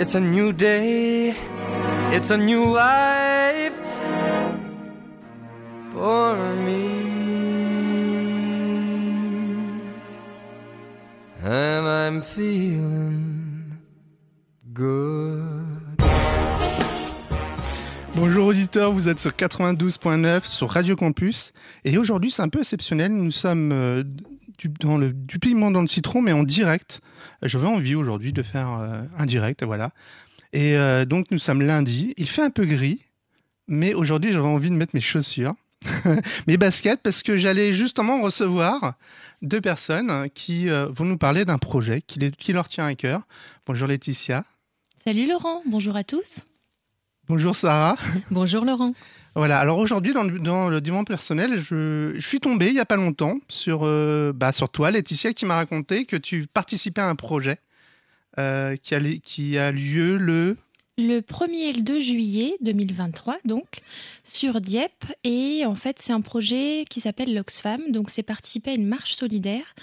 It's a new day. It's a new life for me. And I'm feeling good. Bonjour auditeurs, vous êtes sur 92.9 sur Radio Campus et aujourd'hui c'est un peu exceptionnel, nous sommes euh, du, dans le, du piment dans le citron mais en direct. J'avais envie aujourd'hui de faire euh, un direct, voilà. Et euh, donc nous sommes lundi, il fait un peu gris, mais aujourd'hui j'avais envie de mettre mes chaussures, mes baskets parce que j'allais justement recevoir deux personnes qui euh, vont nous parler d'un projet qui, les- qui leur tient à cœur. Bonjour Laetitia, Salut Laurent, bonjour à tous. bonjour Sarah. Bonjour Laurent. Voilà, alors aujourd'hui, dans, le- dans personnel, je, suis tombé il y a pas longtemps sur, euh, bah, sur toi, Laetitia, qui m'a raconté que tu participais à un projet euh, qui, a, li- qui a lieu le. Le 1er et le 2 juillet 2023, donc, sur Dieppe. Et en fait, c'est un projet qui s'appelle l'Oxfam. Donc, c'est participer à une marche solidaire.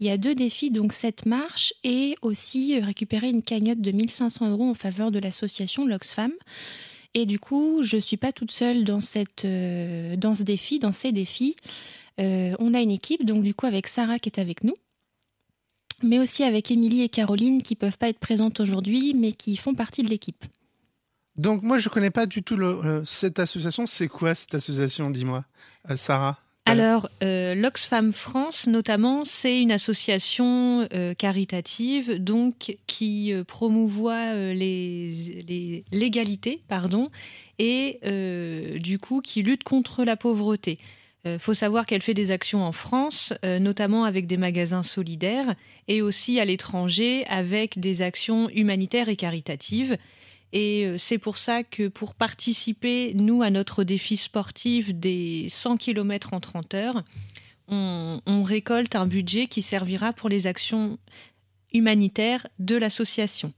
Il y a deux défis, donc cette marche et aussi euh, récupérer une cagnotte de 1500 euros en faveur de l'association l'Oxfam. Et du coup, je suis pas toute seule dans, cette, euh, dans ce défi, dans ces défis. Euh, on a une équipe, donc du coup, avec Sarah qui est avec nous. mais aussi avec Émilie et Caroline qui peuvent pas être présentes aujourd'hui, mais qui font partie de l'équipe. Donc, moi, je connais pas du tout le- cette association. C'est quoi cette association, dis-moi, Euh, Sarah? Alors, euh, l'Oxfam France, notamment, c'est une association euh, caritative donc qui euh, promouvoit les, l'égalité, et du coup qui lutte contre la pauvreté. Il faut savoir qu'elle fait des actions en France, notamment avec des magasins solidaires, et aussi à l'étranger avec des actions humanitaires et caritatives. Et euh, c'est pour ça que pour participer, nous, à notre défi sportif des 100 km en 30 heures, on, récolte un budget qui servira pour les actions humanitaires de l'association.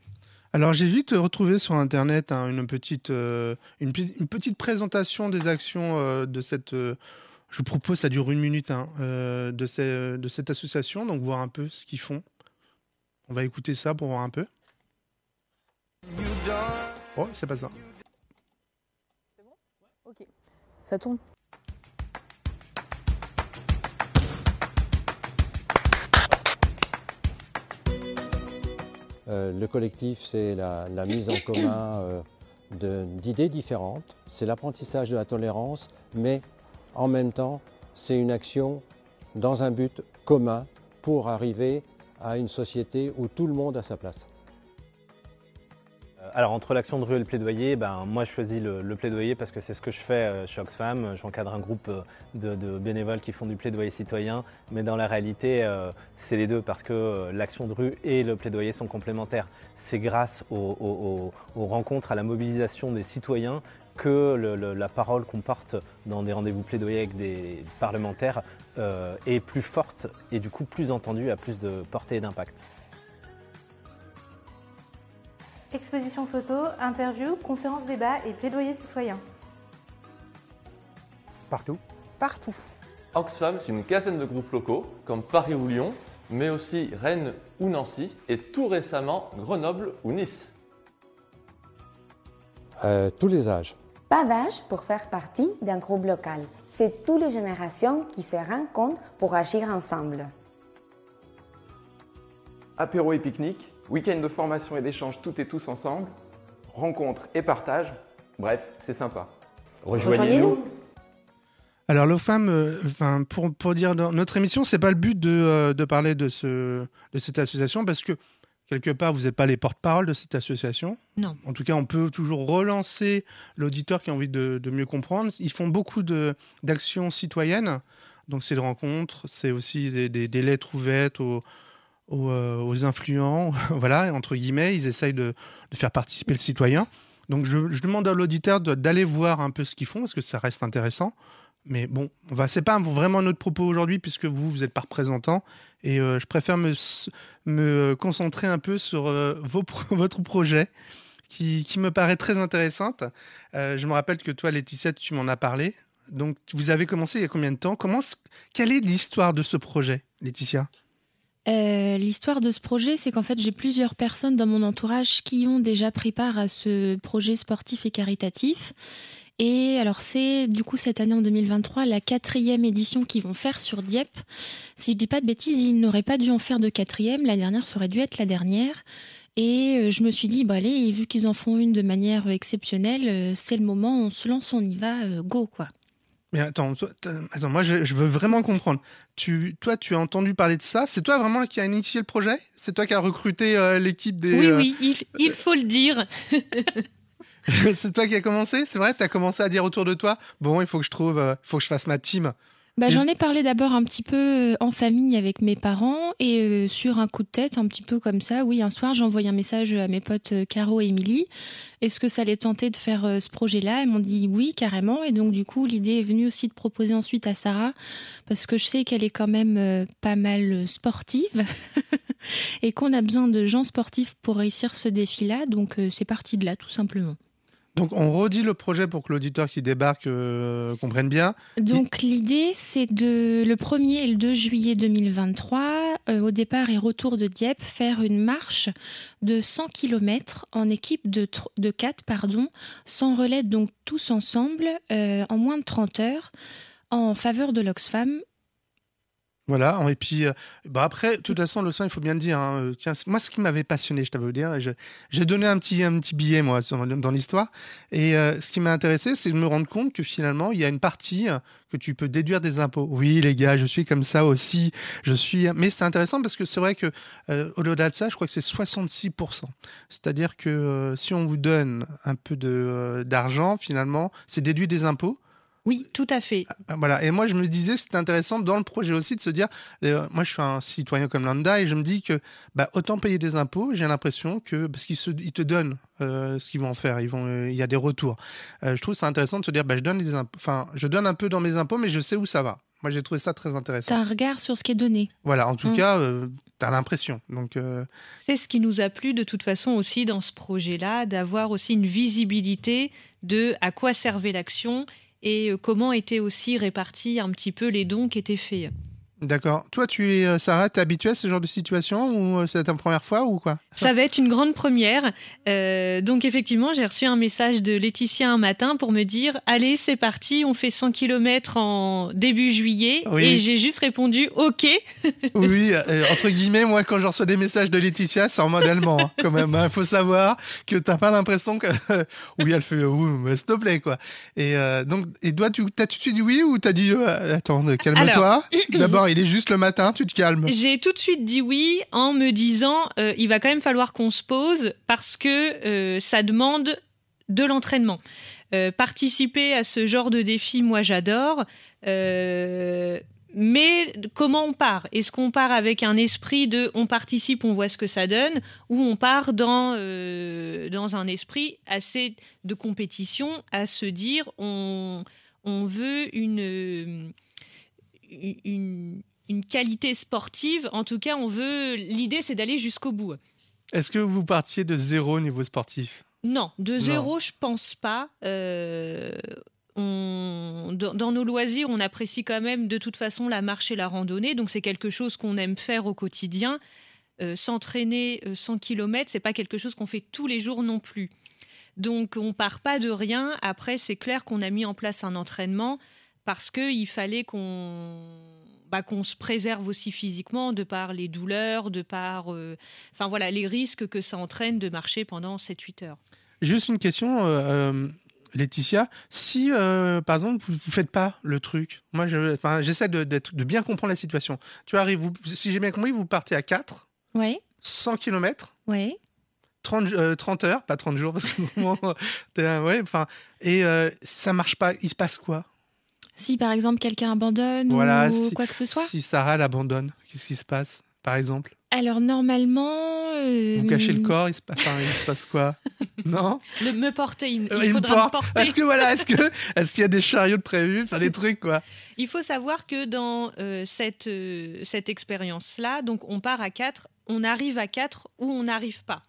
Alors, j'ai vite retrouvé sur Internet hein, une, petite, euh, une, pe- une petite présentation des actions euh, de cette. je vous propose, ça dure une minute, hein, de cette association, donc voir un peu ce qu'ils font. On va écouter ça pour voir un peu. Oh, c'est pas ça. Ça tourne. Euh, le collectif, c'est la, la mise en commun euh, d'idées différentes, c'est l'apprentissage de la tolérance, mais en même temps, c'est une action dans un but commun pour arriver à une société où tout le monde a sa place. Alors entre l'action de rue et le plaidoyer, ben, moi je choisis le, plaidoyer parce que c'est ce que je fais euh, chez Oxfam. J'encadre un groupe euh, de, bénévoles qui font du plaidoyer citoyen, mais dans la réalité euh, c'est les deux parce que l'action de rue et le plaidoyer sont complémentaires. C'est grâce aux, rencontres, à la mobilisation des citoyens que la parole qu'on porte dans des rendez-vous plaidoyer avec des parlementaires est plus forte et du coup plus entendue, a plus de portée et d'impact. Exposition photo, interview, conférence débat et plaidoyer citoyen. Partout. Partout. Oxfam, c'est une quinzaine de groupes locaux, comme Paris ou Lyon, mais aussi Rennes ou Nancy, et tout récemment Grenoble ou Nice. Euh, tous les âges. Pas d'âge pour faire partie d'un groupe local. C'est toutes les générations qui se rencontrent pour agir ensemble. Apéro et pique-nique, week-end de formation et d'échange toutes et tous ensemble, rencontres et partage. Bref, c'est sympa. Rejoignez-nous. Alors, l'OFAM, euh, enfin, pour, pour dire dans notre émission, c'est pas le but de, euh, de parler de, ce, de cette association parce que quelque part, vous n'êtes pas les porte-parole de cette association. Non. En tout cas, on peut toujours relancer l'auditeur qui a envie de, de mieux comprendre. Ils font beaucoup de- d'actions citoyennes. Donc, c'est de rencontres, c'est aussi des, des- des lettres ouvertes aux, aux, euh, aux influents, voilà, entre guillemets, ils essayent de, faire participer le citoyen. Donc je, demande à l'auditeur d'aller voir un peu ce qu'ils font, parce que ça reste intéressant. Mais bon, on va, c'est pas vraiment notre propos aujourd'hui, puisque vous, vous n'êtes pas représentant, et euh, je préfère me, me concentrer un peu sur euh, votre projet, qui, me paraît très intéressante. Je me rappelle que toi, Laetitia, tu m'en as parlé. Donc, vous avez commencé il y a combien de temps? Quelle est l'histoire de ce projet, Laetitia? Euh, L'histoire de ce projet, c'est qu'en fait, j'ai plusieurs personnes dans mon entourage qui ont déjà pris part à ce projet sportif et caritatif. Et alors, c'est du coup cette année en 2023 la quatrième édition qu'ils vont faire sur Dieppe. Si je dis pas de bêtises, ils n'auraient pas dû en faire de quatrième. La dernière, ça aurait dû être la dernière. Et euh, je me suis dit, bah allez, vu qu'ils en font une de manière exceptionnelle, euh, c'est le moment, on se lance, on y va, euh, go quoi. Mais attends, toi, attends moi, je, je veux vraiment comprendre. Tu, toi, tu as entendu parler de ça? C'est toi vraiment qui a initié le projet? C'est toi qui as recruté euh, l'équipe des... Oui, euh, oui, il, il faut le dire. c'est toi qui as commencé? C'est vrai? Tu as commencé à dire autour de toi, bon, il faut que je trouve, euh, il faut que je fasse ma team. Bah, j'en ai parlé d'abord un petit peu euh, en famille avec mes parents et euh, sur un coup de tête, un petit peu comme ça. Oui, un soir, j'ai envoyé un message à mes potes euh, Caro et Émilie. Est-ce que ça les tentait de faire euh, ce projet-là? Elles m'ont dit oui, carrément. Et donc, du coup, l'idée est venue aussi de proposer ensuite à Sarah, parce que je sais qu'elle est quand même euh, pas mal sportive et qu'on a besoin de gens sportifs pour réussir ce défi-là. Donc, c'est parti de là, tout simplement. Donc, on redit le projet pour que l'auditeur qui débarque euh, comprenne bien. Donc l'idée, c'est de le 1er et le 2 juillet 2023, euh, au départ et retour de Dieppe, faire une marche de 100 km en équipe de, de 4, pardon, sans relais, donc tous ensemble, euh, en moins de 30 heures, en faveur de l'Oxfam. Voilà, et puis euh, bah après, de toute façon, le sang, il faut bien le dire. hein, euh, tiens, moi, ce qui m'avait passionné, je t'avais dire, j'ai donné un petit, un petit billet, moi, dans l'histoire. Et euh, ce qui m'a intéressé, c'est de me rendre compte que finalement, il y a une partie que tu peux déduire des impôts. Oui, les gars, je suis comme ça aussi. Je suis. Mais c'est intéressant parce que c'est vrai que au-delà de ça, je crois que c'est 66%. C'est-à-dire que si on vous donne un peu d'argent, finalement, c'est déduit des impôts. Oui, tout à fait. Ah, Voilà. Et moi, je me disais, c'était intéressant dans le projet aussi de se dire, euh, moi, je suis un citoyen comme lambda et je me dis que, bah, autant payer des impôts. J'ai l'impression que parce qu'ils ils te donnent euh, ce qu'ils vont en faire, ils vont, euh, il y a des retours. Je trouve ça intéressant de se dire, bah, je donne des impôts, enfin, je donne un peu dans mes impôts, mais je sais où ça va. Moi, j'ai trouvé ça très intéressant. T'as un regard sur ce qui est donné. Voilà. En tout Mm. cas, euh, t'as l'impression. Donc, euh, C'est ce qui nous a plu de toute façon aussi dans ce projet-là, d'avoir aussi une visibilité de à quoi servait l'action et euh, comment étaient aussi répartis un petit peu les dons qui étaient faits. D'accord. Toi, tu es, euh, Sarah, t'es habituée à ce genre de situation ou euh, c'est ta première fois ou quoi? Ça va être une grande première. Euh, donc effectivement, j'ai reçu un message de Laetitia un matin pour me dire allez, c'est parti, on fait 100 km en début juillet. Oui. Et j'ai juste répondu ok. Oui, euh, entre guillemets, moi, quand je reçois des messages de Laetitia, c'est en mode allemand, hein, quand même. Il faut savoir que t'as pas l'impression que... oui, elle fait, oui, s'il te plaît, quoi. Et euh, donc, et toi, tu t'as tout de suite dit oui ou t'as dit, attends, calme-toi. D'abord, il est juste le matin, tu te calmes. J'ai tout de suite dit oui en me disant euh, il va quand même falloir qu'on se pose parce que euh, ça demande de l'entraînement. Euh, participer à ce genre de défi, moi j'adore. Mais comment on part? Est-ce qu'on part avec un esprit de on participe, on voit ce que ça donne, ou on part dans, dans un esprit assez de compétition à se dire on, on veut une, une, une qualité sportive. En tout cas, on veut. L'idée, c'est d'aller jusqu'au bout. Est-ce que vous partiez de zéro au niveau sportif? Non, de Non. zéro, je pense pas. Euh, on, dans, dans nos loisirs, on apprécie quand même de toute façon la marche et la randonnée, donc c'est quelque chose qu'on aime faire au quotidien. Euh, S'entraîner euh, 100 km, c'est pas quelque chose qu'on fait tous les jours non plus. Donc on part pas de rien. Après, c'est clair qu'on a mis en place un entraînement parce qu'il fallait qu'on bah, qu'on se préserve aussi physiquement de par les douleurs, de par euh, enfin voilà les risques que ça entraîne de marcher pendant 7-8 heures. Juste une question, euh, euh, Laetitia. Si, euh, par exemple, vous, vous faites pas le truc, moi, je- enfin, j'essaie de, bien comprendre la situation. Tu arrives, vous- si j'ai bien compris, vous partez à 4, Ouais, 100 km, ouais. 30, euh, 30 heures, pas 30 jours, parce que un- ouais, enfin, et euh, ça marche pas, il se passe quoi? Si par exemple quelqu'un abandonne Voilà, ou si- quoi que ce soit. Si Sarah l'abandonne, qu'est-ce qui se passe, par exemple? Alors normalement, euh, Vous cachez le corps, il se passe, enfin, il se passe quoi? Non? Le- me porter, il, Euh, il me faudra porte. me porter. Est-ce que voilà, est-ce que est-ce qu'il y a des chariots de prévus, enfin des trucs quoi? Il faut savoir que dans euh, cette, euh, cette expérience-là, donc on part à quatre, on arrive à quatre ou on n'arrive pas.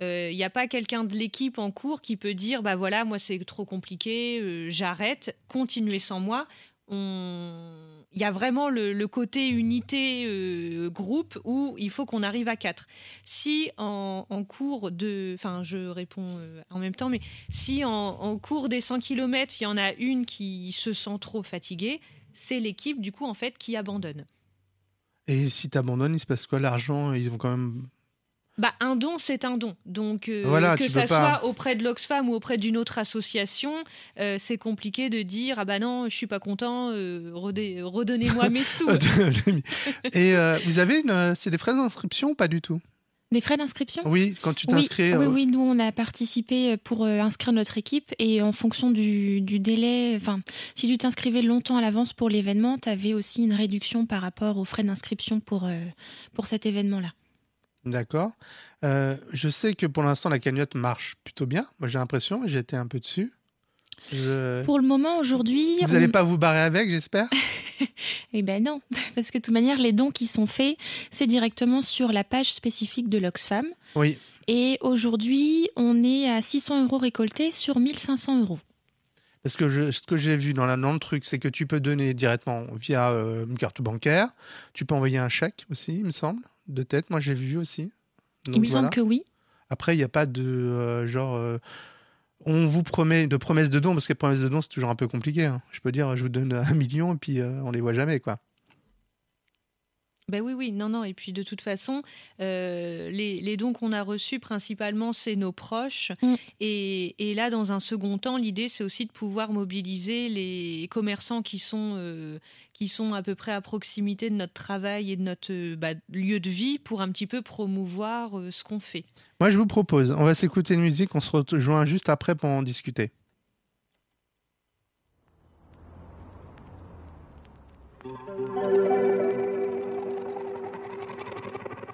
Il n'y a pas quelqu'un de l'équipe en cours qui peut dire bah voilà, moi c'est trop compliqué, euh, j'arrête, continuez sans moi. Il y a vraiment le, côté unité euh, groupe où il faut qu'on arrive à quatre. Si en, en cours de. Enfin, je réponds euh, en même temps, mais si en, en cours des 100 km, il y en a une qui se sent trop fatiguée, c'est l'équipe du coup en fait qui abandonne. Et si t'abandonnes, il se passe quoi? L'argent, ils vont quand même. Bah, un don, c'est un don. Donc, euh, Voilà, que ça soit auprès de l'Oxfam ou auprès d'une autre association, euh, c'est compliqué de dire ah bah non, je suis pas content, euh, redé- redonnez-moi mes sous. Et euh, vous avez une, c'est des frais d'inscription ou pas du tout? Des frais d'inscription? Oui, quand tu t'inscris. Oui, euh, oui, nous on a participé pour euh, inscrire notre équipe et en fonction du, du délai, enfin, si tu t'inscrivais longtemps à l'avance pour l'événement, tu avais aussi une réduction par rapport aux frais d'inscription pour, euh, pour cet événement-là. D'accord. Euh, je sais que pour l'instant la cagnotte marche plutôt bien. Moi j'ai l'impression, j'ai été un peu dessus. Je- Pour le moment, aujourd'hui. Vous on- n'allez pas vous barrer avec, j'espère? Eh ben non, parce que de toute manière, les dons qui sont faits, c'est directement sur la page spécifique de l'Oxfam. Oui. Et aujourd'hui, on est à 600 euros récoltés sur 1500 euros. Parce que je- ce que j'ai vu dans, la, dans le truc, c'est que tu peux donner directement via euh, une carte bancaire. Tu peux envoyer un chèque aussi, il me semble, de tête. Moi, j'ai vu aussi. Il me semble que oui. Après, il n'y a pas de euh, genre. euh, on vous promet de promesses de dons, parce que les promesses de dons, c'est toujours un peu compliqué. hein. Je peux dire, je vous donne un million et puis euh, on les voit jamais, quoi. Ben oui, oui, non, non. Et puis de toute façon, euh, les, les dons qu'on a reçus, principalement, c'est nos proches. Mm. Et, et là, dans un second temps, l'idée, c'est aussi de pouvoir mobiliser les commerçants qui sont, euh, qui sont à peu près à proximité de notre travail et de notre euh, bah, lieu de vie pour un petit peu promouvoir euh, ce qu'on fait. Moi, je vous propose, on va s'écouter une musique, on se rejoint juste après pour en discuter.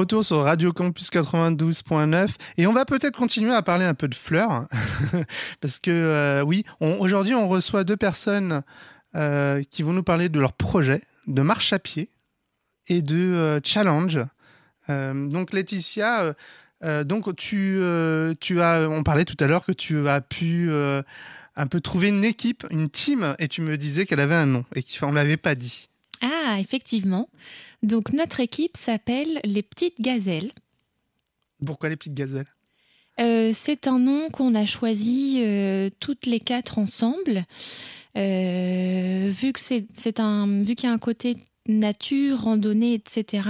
retour sur Radio Campus 92.9 et on va peut-être continuer à parler un peu de fleurs parce que euh, oui, aujourd'hui on reçoit deux personnes euh, qui vont nous parler de leur projet de marche à pied et de euh, challenge. donc Laetitia, donc tu, tu as, on parlait tout à l'heure que tu as pu un peu trouver une équipe, une team et tu me disais qu'elle avait un nom et qu'on ne l'avait pas dit. Ah, effectivement. Donc notre équipe s'appelle les Petites Gazelles. Pourquoi les Petites Gazelles? Euh, C'est un nom qu'on a choisi euh, toutes les quatre ensemble. Euh, vu que c'est un vu qu'il y a un côté nature, randonnée, etc.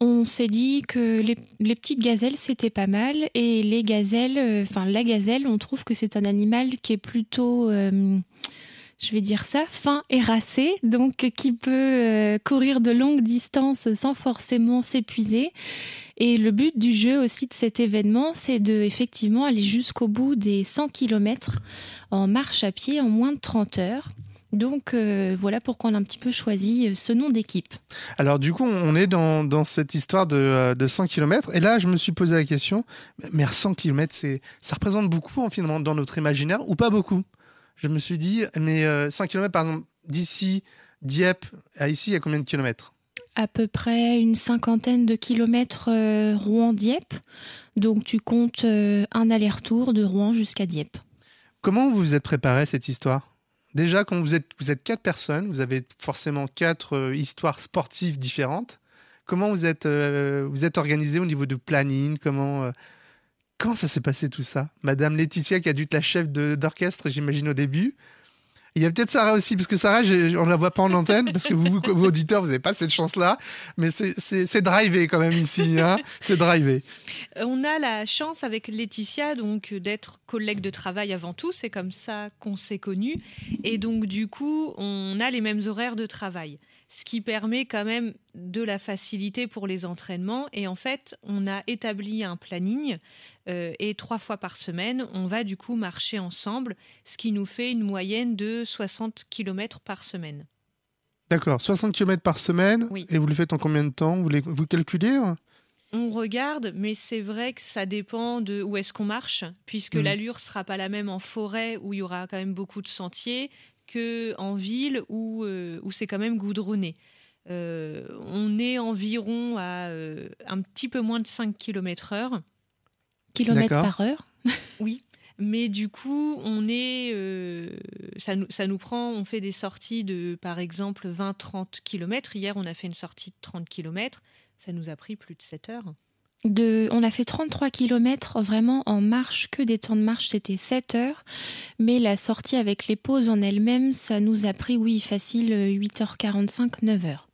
On s'est dit que les, les petites gazelles c'était pas mal et les gazelles, enfin la gazelle, on trouve que c'est un animal qui est plutôt je vais dire ça, fin et racé, donc qui peut euh, courir de longues distances sans forcément s'épuiser. Et le but du jeu aussi de cet événement, c'est de effectivement aller jusqu'au bout des 100 km en marche à pied en moins de 30 heures. Donc euh, voilà pourquoi on a un petit peu choisi euh, ce nom d'équipe. Alors du coup, on est dans, cette histoire de, de 100 km. Et là, je me suis posé la question, mais 100 km, ça représente beaucoup finalement dans notre imaginaire ou pas beaucoup? Je me suis dit, mais 100 euh, km, par exemple, d'ici, Dieppe à ici, il y a combien de kilomètres? À peu près une cinquantaine de kilomètres euh, Rouen-Dieppe. Donc tu comptes euh, un aller-retour de Rouen jusqu'à Dieppe. Comment vous vous êtes préparé à cette histoire? Déjà, quand vous êtes, vous êtes quatre personnes, vous avez forcément quatre histoires sportives différentes. Comment vous êtes, vous êtes organisé au niveau de planning? Comment Comment ça s'est passé tout ça? Madame Laetitia qui a dû être la chef d'orchestre, j'imagine, au début? Il y a peut-être Sarah aussi, parce que Sarah, on ne la voit pas en antenne, parce que vous, vous auditeurs, vous n'avez pas cette chance-là. Mais c'est drivé quand même ici. Hein c'est drivé. On a la chance avec Laetitia d'être collègue de travail avant tout. C'est comme ça qu'on s'est connus. Et donc, du coup, on a les mêmes horaires de travail ce qui permet quand même de la facilité pour les entraînements. Et en fait, on a établi un planning euh, et trois fois par semaine, on va du coup marcher ensemble, ce qui nous fait une moyenne de 60 km par semaine. D'accord, 60 km par semaine. Et vous le faites en combien de temps? Vous, vous calculez hein? On regarde, mais c'est vrai que ça dépend de où est-ce qu'on marche, puisque mmh. l'allure sera pas la même en forêt où il y aura quand même beaucoup de sentiers que en ville où, euh, où c'est quand même goudronné. Euh, on est environ à un petit peu moins de 5 km heure. Kilomètres par heure Oui. Mais du coup, on est, euh, ça, nous, ça nous prend, on fait des sorties de, par exemple, 20-30 km. Hier, on a fait une sortie de 30 km. Ça nous a pris plus de 7 heures. De, on a fait 33 km vraiment en marche, que des temps de marche, c'était 7 heures. Mais la sortie avec les pauses en elle-même, ça nous a pris, oui, facile 8h45, 9h.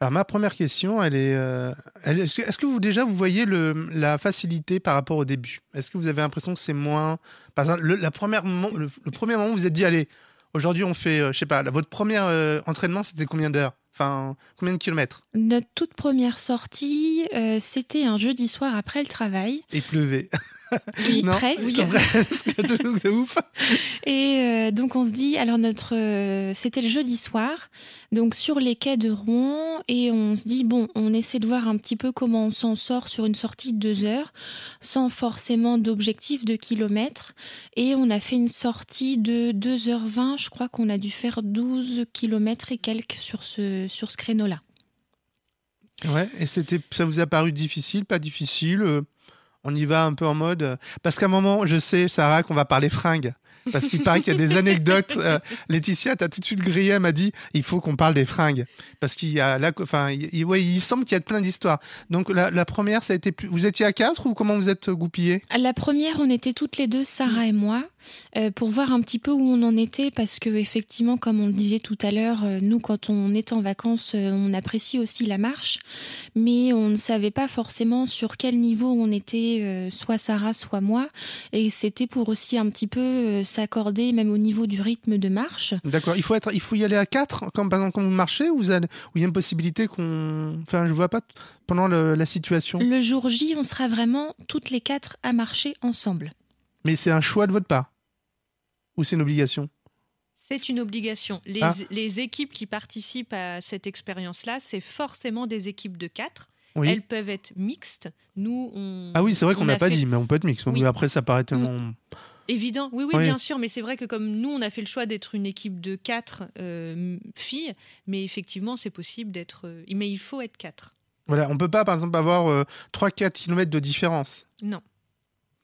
Alors ma première question, elle est, euh, est-ce que vous déjà vous voyez le, la facilité par rapport au début? Est-ce que vous avez l'impression que c'est moins, par exemple, le, la le, premier moment où vous vous êtes dit allez, aujourd'hui on fait, euh, je sais pas, votre premier euh, entraînement c'était combien d'heures? Enfin, combien de kilomètres? Notre toute première sortie, euh, c'était un jeudi soir après le travail. Et il pleuvait. non, presque. c'est ouf. Et euh, donc on se dit, alors notre, euh, c'était le jeudi soir, donc sur les quais de Rouen, et on se dit bon, on essaie de voir un petit peu comment on s'en sort sur une sortie de deux heures, sans forcément d'objectif de kilomètres. Et on a fait une sortie de 2h20, je crois qu'on a dû faire 12 kilomètres et quelques sur ce sur ce créneau-là. Ouais, et c'était, ça vous a paru difficile, pas difficile euh, On y va un peu en mode. Euh, parce qu'à un moment, je sais, Sarah, qu'on va parler fringues. Parce qu'il paraît qu'il y a des anecdotes. Euh, Laetitia, t'as tout de suite grillé, elle m'a dit, il faut qu'on parle des fringues. Parce qu'il y a là, enfin, il, ouais, il semble qu'il y a plein d'histoires. Donc la, première, ça a été plus, vous étiez à quatre ou comment vous êtes goupillés? La première, on était toutes les deux, Sarah et moi. Euh, pour voir un petit peu où on en était parce que effectivement comme on le disait tout à l'heure euh, nous quand on est en vacances euh, on apprécie aussi la marche mais on ne savait pas forcément sur quel niveau on était soit Sarah soit moi et c'était pour aussi un petit peu s'accorder même au niveau du rythme de marche. D'accord, il faut être il faut y aller à quatre comme par exemple quand vous marchez ou vous il y a une possibilité qu'on enfin je vois pas pendant la situation. Le jour J, on sera vraiment toutes les quatre à marcher ensemble. Mais c'est un choix de votre part? Ou c'est une obligation? C'est une obligation. Ah. Les, équipes qui participent à cette expérience-là, c'est forcément des équipes de quatre. Oui. Elles peuvent être mixtes. Nous, on. Ah oui, c'est vrai on qu'on n'a pas fait- dit, mais on peut être mix. Oui. Mais après, ça paraît tellement. Évident, oui, oui, Oui. bien sûr, mais c'est vrai que comme nous, on a fait le choix d'être une équipe de quatre euh, filles, mais effectivement, c'est possible d'être. euh, mais il faut être quatre. Voilà, on peut pas, par exemple, avoir euh, 3-4 km de différence. Non.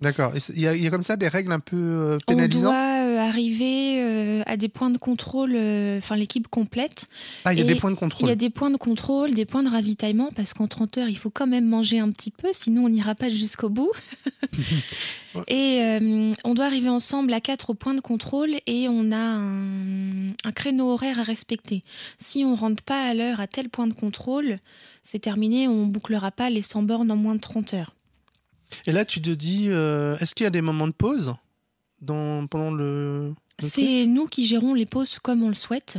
D'accord. Il y, a- il y a comme ça des règles un peu euh, On pénalisantes? doit arriver euh, à des points de contrôle, euh, enfin l'équipe complète. Ah, il y a des points de contrôle. Il y a des points de contrôle, des points de ravitaillement, parce qu'en 30 heures, il faut quand même manger un petit peu, sinon on n'ira pas jusqu'au bout. et euh, on doit arriver ensemble à quatre au point de contrôle et on a un, un créneau horaire à respecter. Si on rentre pas à l'heure à tel point de contrôle, c'est terminé, on bouclera pas les 100 bornes en moins de 30 heures. Et là, tu te dis, euh, est-ce qu'il y a des moments de pause? Dans, pendant le. le truc C'est nous qui gérons les pauses comme on le souhaite.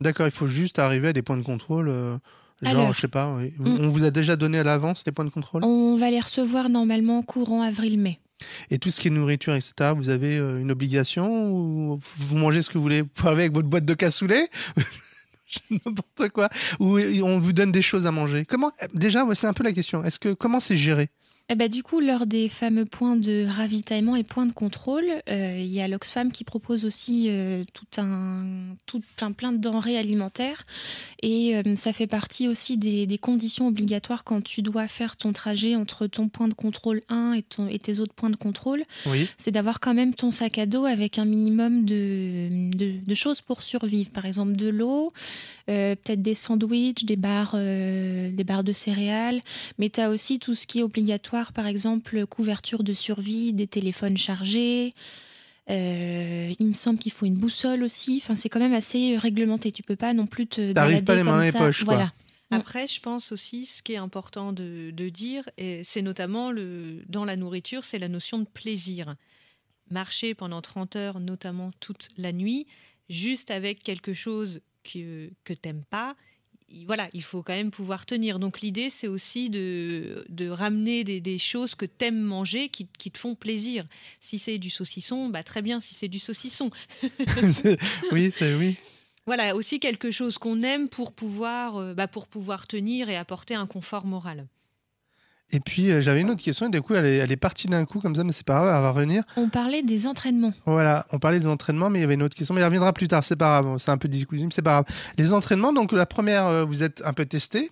D'accord, il faut juste arriver à des points de contrôle. euh, genre, je sais pas, oui. On vous a déjà donné à l'avance les points de contrôle? On va les recevoir normalement courant avril-mai. Et tout ce qui est nourriture, etc., vous avez euh, une obligation ou vous mangez ce que vous voulez avec votre boîte de cassoulet? N'importe quoi. Ou on vous donne des choses à manger. Comment Déjà, ouais, c'est un peu la question. Est-ce que comment c'est géré? Eh ben, du coup, lors des fameux points de ravitaillement et points de contrôle, euh, il y a l'Oxfam qui propose aussi euh, tout un tout plein, plein de denrées alimentaires. Et euh, ça fait partie aussi des, des conditions obligatoires quand tu dois faire ton trajet entre ton point de contrôle 1 et, ton, et tes autres points de contrôle. Oui. C'est d'avoir quand même ton sac à dos avec un minimum de, de, de choses pour survivre. Par exemple, de l'eau, peut-être des sandwichs, des barres, des barres de céréales. Mais tu as aussi tout ce qui est obligatoire, par exemple, couverture de survie, des téléphones chargés. Euh, il me semble qu'il faut une boussole aussi. Enfin, c'est quand même assez réglementé. Tu peux pas non plus te. T'arrives balader pas les mains comme dans les ça. poches, quoi. Voilà. Après, je pense aussi, ce qui est important de, de dire, et c'est notamment le, dans la nourriture, c'est la notion de plaisir. Marcher pendant 30 heures, notamment toute la nuit, juste avec quelque chose que, que t'aimes pas, voilà, il faut quand même pouvoir tenir. Donc l'idée, c'est aussi de, de ramener des, des choses que t'aimes manger qui, qui te font plaisir. Si c'est du saucisson, bah très bien, si c'est du saucisson. Oui, c'est oui. Voilà, aussi quelque chose qu'on aime pour pouvoir, euh, bah, pour pouvoir tenir et apporter un confort moral. Et puis euh, j'avais une autre question et du coup elle est, elle est partie d'un coup comme ça, mais c'est pas grave, elle va revenir. On parlait des entraînements. Voilà, on parlait des entraînements, mais il y avait une autre question, mais elle reviendra plus tard, c'est pas grave, c'est un peu discussion, c'est pas grave. Les entraînements, donc la première, euh, vous êtes un peu testé,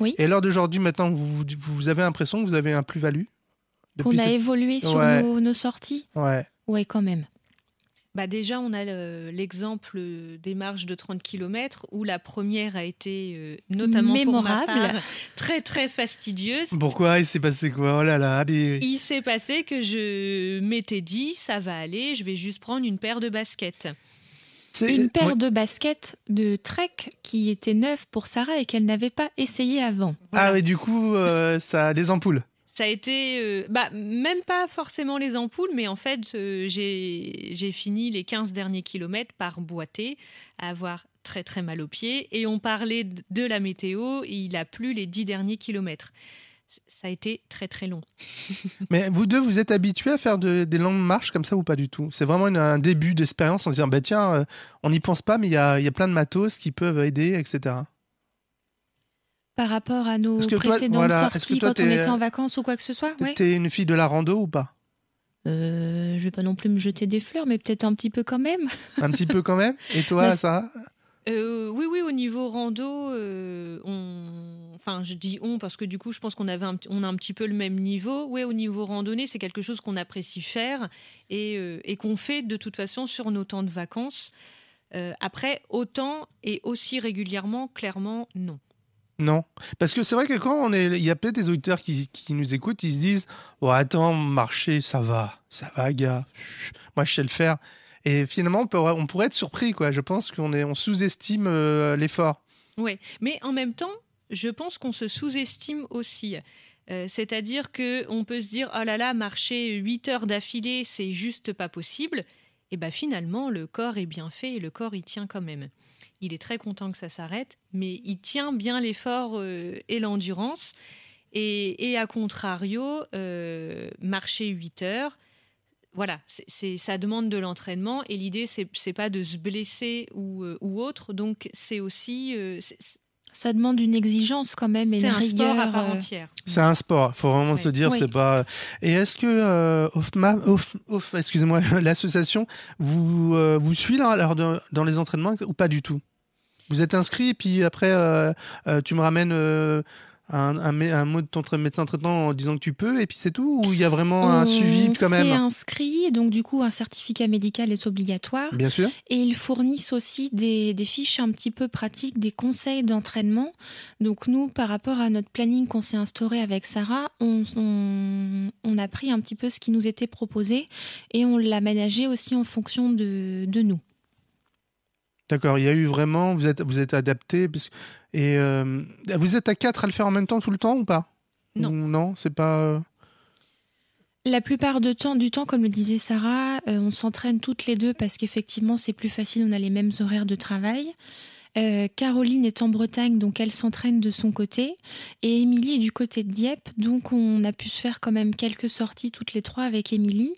oui. et lors d'aujourd'hui, maintenant, vous, vous avez l'impression que vous avez un plus-value Qu'on a cette- évolué sur Ouais. nos, nos sorties. Ouais. Ouais, quand même. Bah déjà, on a le- l'exemple des marches de 30 km où la première a été euh, notamment Mémorable. pour ma part, très très fastidieuse. Pourquoi Il s'est passé quoi? Oh là là, allez. Il s'est passé que je m'étais dit ça va aller, je vais juste prendre une paire de baskets. Une paire de baskets de Trek qui était neuve pour Sarah et qu'elle n'avait pas essayé avant. Ah oui, du coup, euh, ça, les ampoules. Ça a été, euh, bah, même pas forcément les ampoules, mais en fait, euh, j'ai fini les 15 derniers kilomètres par boiter, à avoir très très mal aux pieds. Et on parlait de la météo, et il a plu les 10 derniers kilomètres. Ça a été très très long. Mais vous deux, vous êtes habitués à faire de- des longues marches comme ça ou pas du tout? C'est vraiment un début d'expérience en se disant, bah tiens, euh, on n'y pense pas, mais il y a, y a plein de matos qui peuvent aider, etc. Par rapport à nos précédentes voilà, est-ce que sorties toi, quand on était en vacances ou quoi que ce soit. ouais. T'es une fille de la rando ou pas? Euh, je vais pas non plus me jeter des fleurs, mais peut-être un petit peu quand même. Un petit peu quand même? Et toi, Bah, ça Euh, oui, oui, au niveau rando, euh, on... enfin, je dis on parce que du coup, je pense qu'on avait un... on a un petit peu le même niveau. Oui, au niveau randonnée, c'est quelque chose qu'on apprécie faire et, euh, et qu'on fait de toute façon sur nos temps de vacances. Euh, après, autant et aussi régulièrement, clairement, non. Non. Parce que c'est vrai que quand on est. Il y a peut-être des auditeurs qui, qui nous écoutent, ils se disent Oh, attends, marcher, ça va. Ça va, gars. Moi, je sais le faire. Et finalement, on pourrait, être surpris, quoi. Je pense qu'on on sous-estime euh, l'effort. Ouais, mais en même temps, je pense qu'on se sous-estime aussi. Euh, C'est-à-dire que on peut se dire oh là là, marcher 8 heures d'affilée, c'est juste pas possible. Et ben finalement, le corps est bien fait et le corps il tient quand même. Il est très content que ça s'arrête, mais il tient bien l'effort euh, et l'endurance. Et, et à contrario, euh, marcher 8 heures, voilà, c'est- c'est ça demande de l'entraînement et l'idée c'est c'est pas de se blesser ou, euh, ou autre. Donc c'est aussi euh, c'est- Ça demande une exigence quand même et C'est une un sport à rigueur, part entière. C'est un sport, faut vraiment se dire, Oui. c'est pas. Et est-ce que euh, Hoff- excusez-moi, l'association vous euh, vous suit là, lors de- dans les entraînements ou pas du tout? Vous êtes inscrit et puis après euh, euh, tu me ramènes euh, un, un, mé- un mot de ton médecin traitant en disant que tu peux et puis c'est tout ou il y a vraiment un suivi quand même? inscrit, donc du coup un certificat médical est obligatoire. Bien sûr. Et ils fournissent aussi des, des fiches un petit peu pratiques, des conseils d'entraînement. Donc nous, par rapport à notre planning qu'on s'est instauré avec Sarah, on, on, on a pris un petit peu ce qui nous était proposé et on l'a managé aussi en fonction de, de nous. D'accord, il y a eu vraiment, vous êtes, vous êtes adapté, parce- et euh, vous êtes à quatre à le faire en même temps tout le temps ou pas? Non. Non, c'est pas. euh, La plupart de temps, du temps, comme le disait Sarah, euh, on s'entraîne toutes les deux parce qu'effectivement c'est plus facile, on a les mêmes horaires de travail. Euh, Caroline est en Bretagne, donc elle s'entraîne de son côté. Et Émilie est du côté de Dieppe, donc on a pu se faire quand même quelques sorties toutes les trois avec Émilie.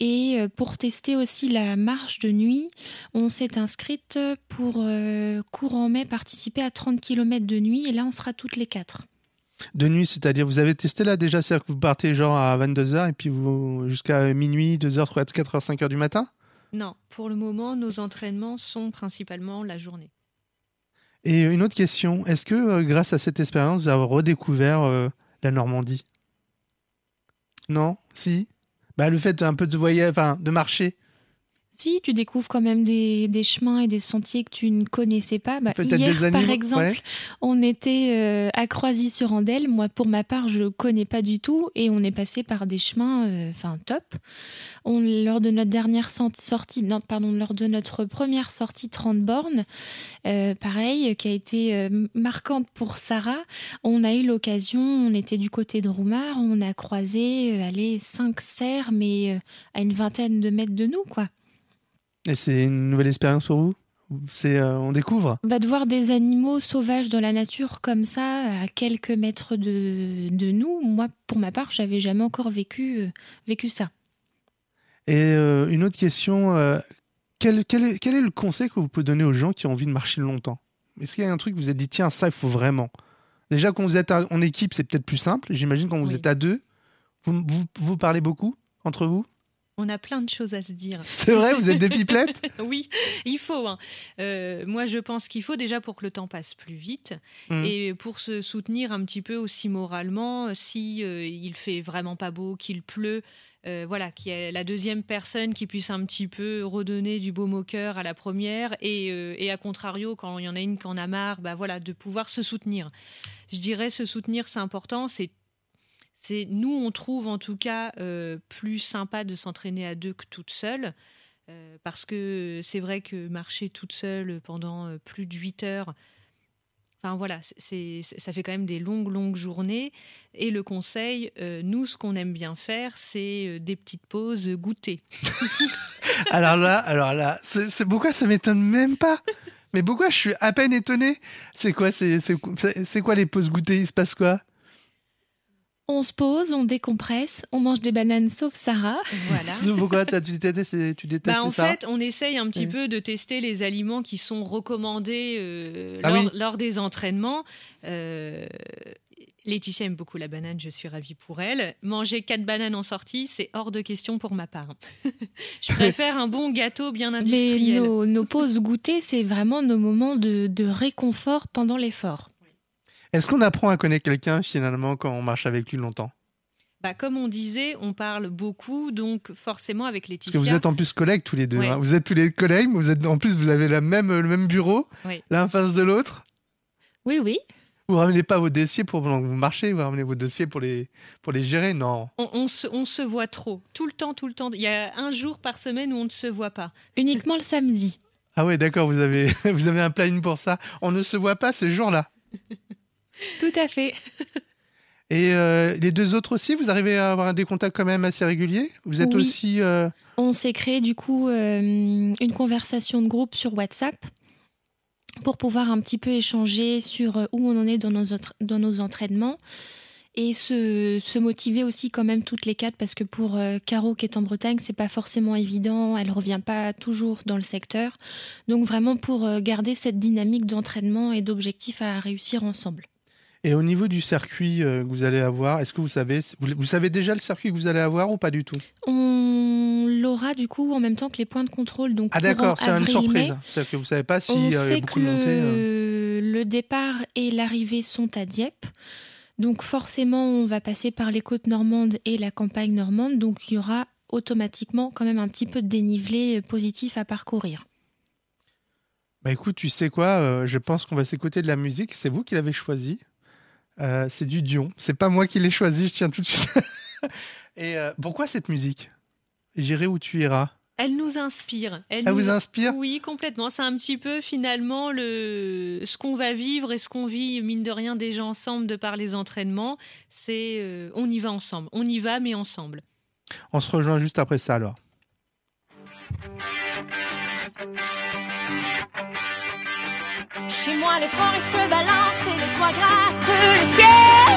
Et euh, pour tester aussi la marche de nuit, on s'est inscrite pour euh, courant mai participer à 30 km de nuit. Et là, on sera toutes les quatre. De nuit, c'est-à-dire vous avez testé là déjà, c'est-à-dire que vous partez genre à 22h et puis vous jusqu'à minuit, 2h, 3h, 4h, 5h du matin? Non, pour le moment, nos entraînements sont principalement la journée. Et une autre question, est-ce que euh, grâce à cette expérience, vous avez redécouvert euh, la Normandie? Non? Si? Bah, Le fait un peu de voyager, enfin de marcher. Si tu découvres quand même des, des chemins et des sentiers que tu ne connaissais pas, bah, hier par exemple, ouais. on était euh, à Croisy-sur-Andelle. Moi, pour ma part, je connais pas du tout et on est passé par des chemins, euh, enfin top. On, lors de notre dernière sortie, non, pardon, lors de notre première sortie 30 bornes, euh, pareil, qui a été marquante pour Sarah. On a eu l'occasion, on était du côté de Roumard, on a croisé, allez, cinq cerfs, mais à une vingtaine de mètres de nous, quoi. Et c'est une nouvelle expérience pour vous C'est euh, On découvre? Bah, de voir des animaux sauvages dans la nature comme ça, à quelques mètres de, de nous, moi, pour ma part, j'avais jamais encore vécu, euh, vécu ça. Et euh, une autre question, quel, quel est, quel est le conseil que vous pouvez donner aux gens qui ont envie de marcher longtemps? Est-ce qu'il y a un truc que vous êtes dit, tiens, ça, il faut vraiment? Déjà, quand vous êtes en équipe, c'est peut-être plus simple. J'imagine quand vous Oui. êtes à deux, vous, vous, vous parlez beaucoup entre vous? On a plein de choses à se dire. C'est vrai, vous êtes des pipelettes Oui, il faut. hein. Euh, moi, je pense qu'il faut déjà pour que le temps passe plus vite Mhm. et pour se soutenir un petit peu aussi moralement. Si euh, il fait vraiment pas beau, qu'il pleut, euh, voilà, qu'il y ait la deuxième personne qui puisse un petit peu redonner du baume au cœur à la première et, euh, et à contrario, quand il y en a une qui en a marre, bah voilà, de pouvoir se soutenir. Je dirais se soutenir, c'est important. C'est c'est nous, on trouve en tout cas euh, plus sympa de s'entraîner à deux que toute seule. Euh, parce que c'est vrai que marcher toute seule pendant euh, plus de 8 heures, enfin voilà, c'est, ça fait quand même des longues, longues journées. Et le conseil, nous, ce qu'on aime bien faire, c'est des petites pauses goûter. Alors là, alors là, c'est pourquoi ça m'étonne même pas Mais pourquoi je suis à peine étonné? C'est quoi, c'est quoi les pauses goûter? Il se passe quoi? On se pose, on décompresse, on mange des bananes sauf Sarah. Voilà. Pourquoi tu détestes, tu détestes Bah, en ça fait, on essaye un petit Oui. peu de tester les aliments qui sont recommandés euh, Ah lors, oui. lors des entraînements. Euh, Laetitia aime beaucoup la banane, je suis ravie pour elle. Manger quatre bananes en sortie, c'est hors de question pour ma part. je préfère un bon gâteau bien Mais industriel. nos, nos pauses goûter, c'est vraiment nos moments de, de réconfort pendant l'effort. Est-ce qu'on apprend à connaître quelqu'un finalement quand on marche avec lui longtemps? Bah, comme on disait, on parle beaucoup, donc forcément avec Parce Laetitia. que vous êtes en plus collègues tous les deux. Ouais. hein. Vous êtes tous les collègues, mais vous êtes en plus vous avez la même, le même bureau, Oui. l'un en face de l'autre. Oui, oui. Vous ramenez pas vos dossiers pour pendant que vous marchez, vous ramenez vos dossiers pour les pour les gérer, non On, on se, on se voit trop, tout le temps, tout le temps. Il y a un jour par semaine où on ne se voit pas. Uniquement le samedi. Ah ouais, d'accord, vous avez vous avez un planning pour ça. On ne se voit pas ce jour-là. Tout à fait. Et euh, les deux autres aussi, vous arrivez à avoir des contacts quand même assez réguliers? Vous êtes Oui. aussi euh, On s'est créé du coup euh, une conversation de groupe sur WhatsApp pour pouvoir un petit peu échanger sur où on en est dans nos, dans nos entraînements. et se, se, motiver aussi quand même toutes les quatre parce que pour euh, Caro qui est en Bretagne, c'est pas forcément évident, elle revient pas toujours dans le secteur. Donc vraiment pour euh, garder cette dynamique d'entraînement et d'objectifs à réussir ensemble. Et au niveau du circuit euh, que vous allez avoir, est-ce que vous savez, vous, vous, savez déjà le circuit que vous allez avoir ou pas du tout? On l'aura du coup en même temps que les points de contrôle. Donc ah d'accord, c'est une surprise. C'est que vous savez pas s'il y a beaucoup que de montées. Le, le départ et l'arrivée sont à Dieppe. Donc forcément, on va passer par les côtes normandes et la campagne normande, donc il y aura automatiquement quand même un petit peu de dénivelé positif à parcourir. Bah écoute, tu sais quoi, euh, je pense qu'on va s'écouter de la musique, c'est vous qui l'avez choisi. Euh, c'est du Dion, c'est pas moi qui l'ai choisi, je tiens tout de suite. et euh, pourquoi cette musique? J'irai où tu iras elle nous inspire. Elle, Elle nous... vous inspire? Oui, complètement. C'est un petit peu finalement le ce qu'on va vivre et ce qu'on vit mine de rien déjà ensemble de par les entraînements. C'est euh, on y va ensemble. On y va mais ensemble. On se rejoint juste après ça alors. Chez moi, les forêts se balancent et les toits grattent le ciel.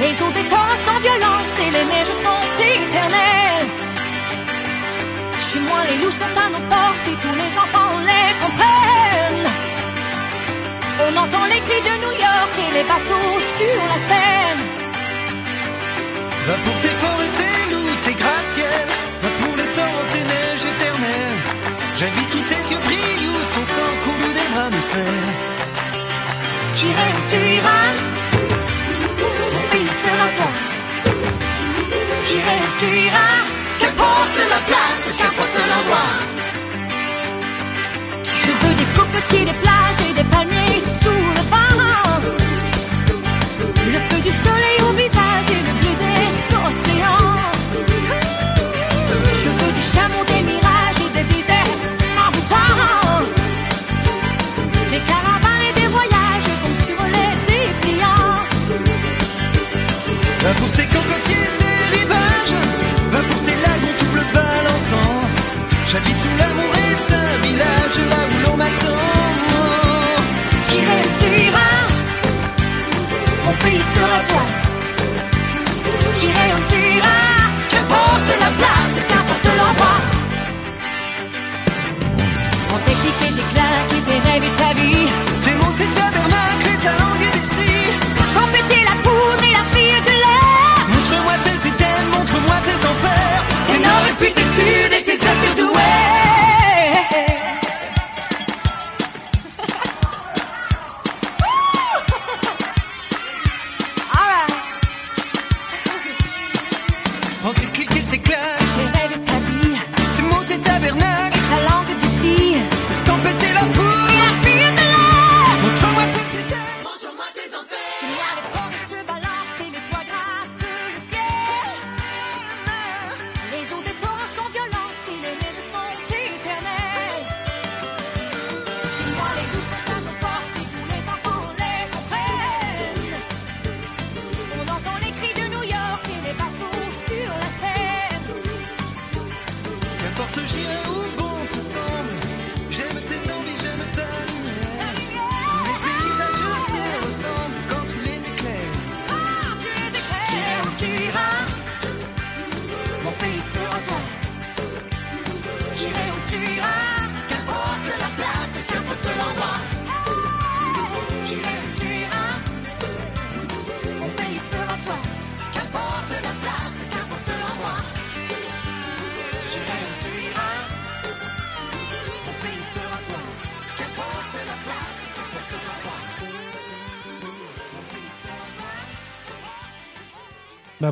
Les eaux torrents sans violence et les neiges sont éternelles. Chez moi, les loups sont à nos portes et tous les enfants les comprennent. On entend les cris de New York et les bateaux sur la Seine. Va pour tes forêts, serrent. J'irai où tu iras, mon pays sera toi. J'irai où tu iras, qu'importe la place, qu'importe l'endroit. Je veux des cocotiers, des plages et des palmiers mon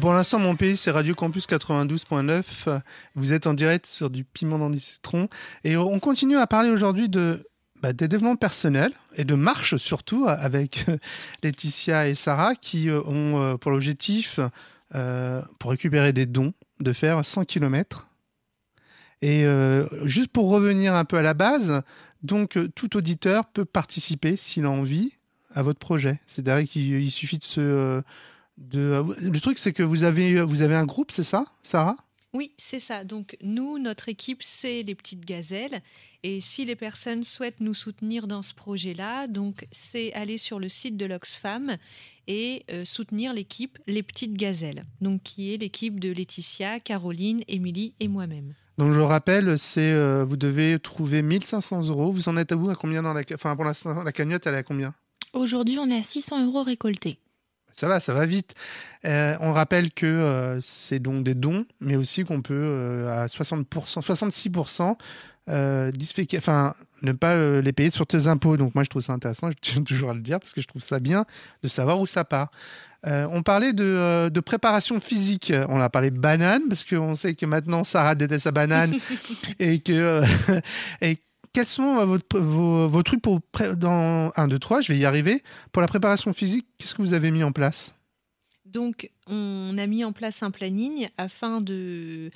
pour l'instant, mon pays, c'est Radio Campus 92.9. Vous êtes en direct sur du piment dans du citron. Et on continue à parler aujourd'hui de, bah, des développements personnels et de marche surtout avec Laetitia et Sarah qui euh, ont euh, pour l'objectif, euh, pour récupérer des dons, de faire 100 km. Et juste pour revenir un peu à la base, donc tout auditeur peut participer s'il a envie à votre projet. C'est-à-dire qu'il il suffit de se... euh, de... Le truc, c'est que vous avez, vous avez un groupe, c'est ça, Sarah? Oui, c'est ça. Donc nous, notre équipe, c'est les petites gazelles. Et si les personnes souhaitent nous soutenir dans ce projet-là, donc c'est aller sur le site de l'Oxfam et euh, soutenir l'équipe Les Petites Gazelles, donc qui est l'équipe de Laetitia, Caroline, Émilie et moi-même. Donc je rappelle, c'est euh, vous devez trouver 1500 euros. Vous en êtes à vous à combien dans la, enfin pour l'instant la cagnotte, elle est à combien? Aujourd'hui, on est à 600 euros récoltés. Ça va, ça va vite. Euh, on rappelle que euh, c'est donc des dons, mais aussi qu'on peut euh, à 60%, 66% euh, enfin ne pas euh, les payer sur tes impôts. Donc moi je trouve ça intéressant, je tiens toujours à le dire parce que je trouve ça bien de savoir où ça part. Euh, on parlait de, de préparation physique. On a parlé banane parce qu'on sait que maintenant Sarah déteste sa banane et que et quels sont euh, votre- vos, trucs dans 1, 2, 3, je vais y arriver. Pour la préparation physique, qu'est-ce que vous avez mis en place? Donc, on a mis en place un planning afin de,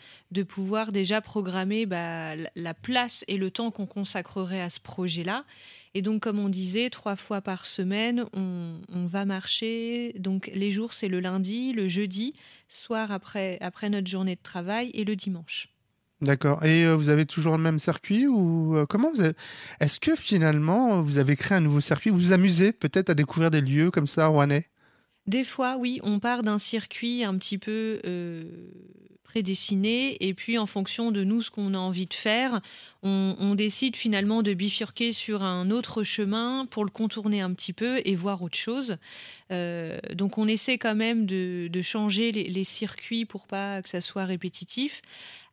pouvoir déjà programmer bah, la- la place et le temps qu'on consacrerait à ce projet-là. Et donc, comme on disait, trois fois par semaine, on, on va marcher. Donc, les jours, c'est le lundi, le jeudi, soir après, après notre journée de travail et le dimanche. D'accord. Et euh, vous avez toujours le même circuit ou euh, comment. Est-ce que finalement vous avez créé un nouveau circuit Vous vous amusez peut-être à découvrir des lieux comme ça rouennais? Des fois, oui, on part d'un circuit un petit peu euh, prédestiné, et puis en fonction de nous, ce qu'on a envie de faire, on, décide finalement de bifurquer sur un autre chemin pour le contourner un petit peu et voir autre chose. Euh, donc on essaie quand même de, de changer les, les circuits pour pas que ça soit répétitif.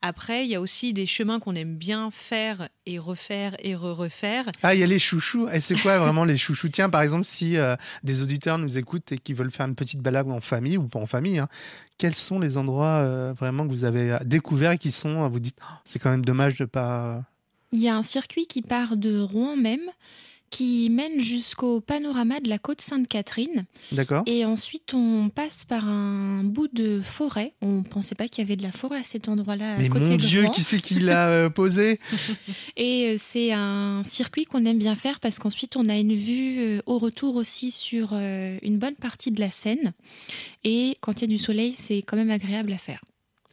Après, il y a aussi des chemins qu'on aime bien faire et refaire et re-refaire. Ah, il y a les chouchous. Et c'est quoi vraiment les chouchous? Tiens, par exemple, si euh, des auditeurs nous écoutent et qui veulent faire une petite balade en famille ou pas en famille, hein, quels sont les endroits euh, vraiment que vous avez découverts et qui sont, vous dites, Oh, c'est quand même dommage de pas. Il y a un circuit qui part de Rouen même, qui mène jusqu'au panorama de la côte Sainte-Catherine. D'accord. Et ensuite, on passe par un bout de forêt. On pensait pas qu'il y avait de la forêt à cet endroit-là. Mais côté mon Dieu, qui c'est qui l'a euh, posé? Et euh, c'est un circuit qu'on aime bien faire parce qu'ensuite on a une vue euh, au retour aussi sur une bonne partie de la Seine. Et quand il y a du soleil, c'est quand même agréable à faire.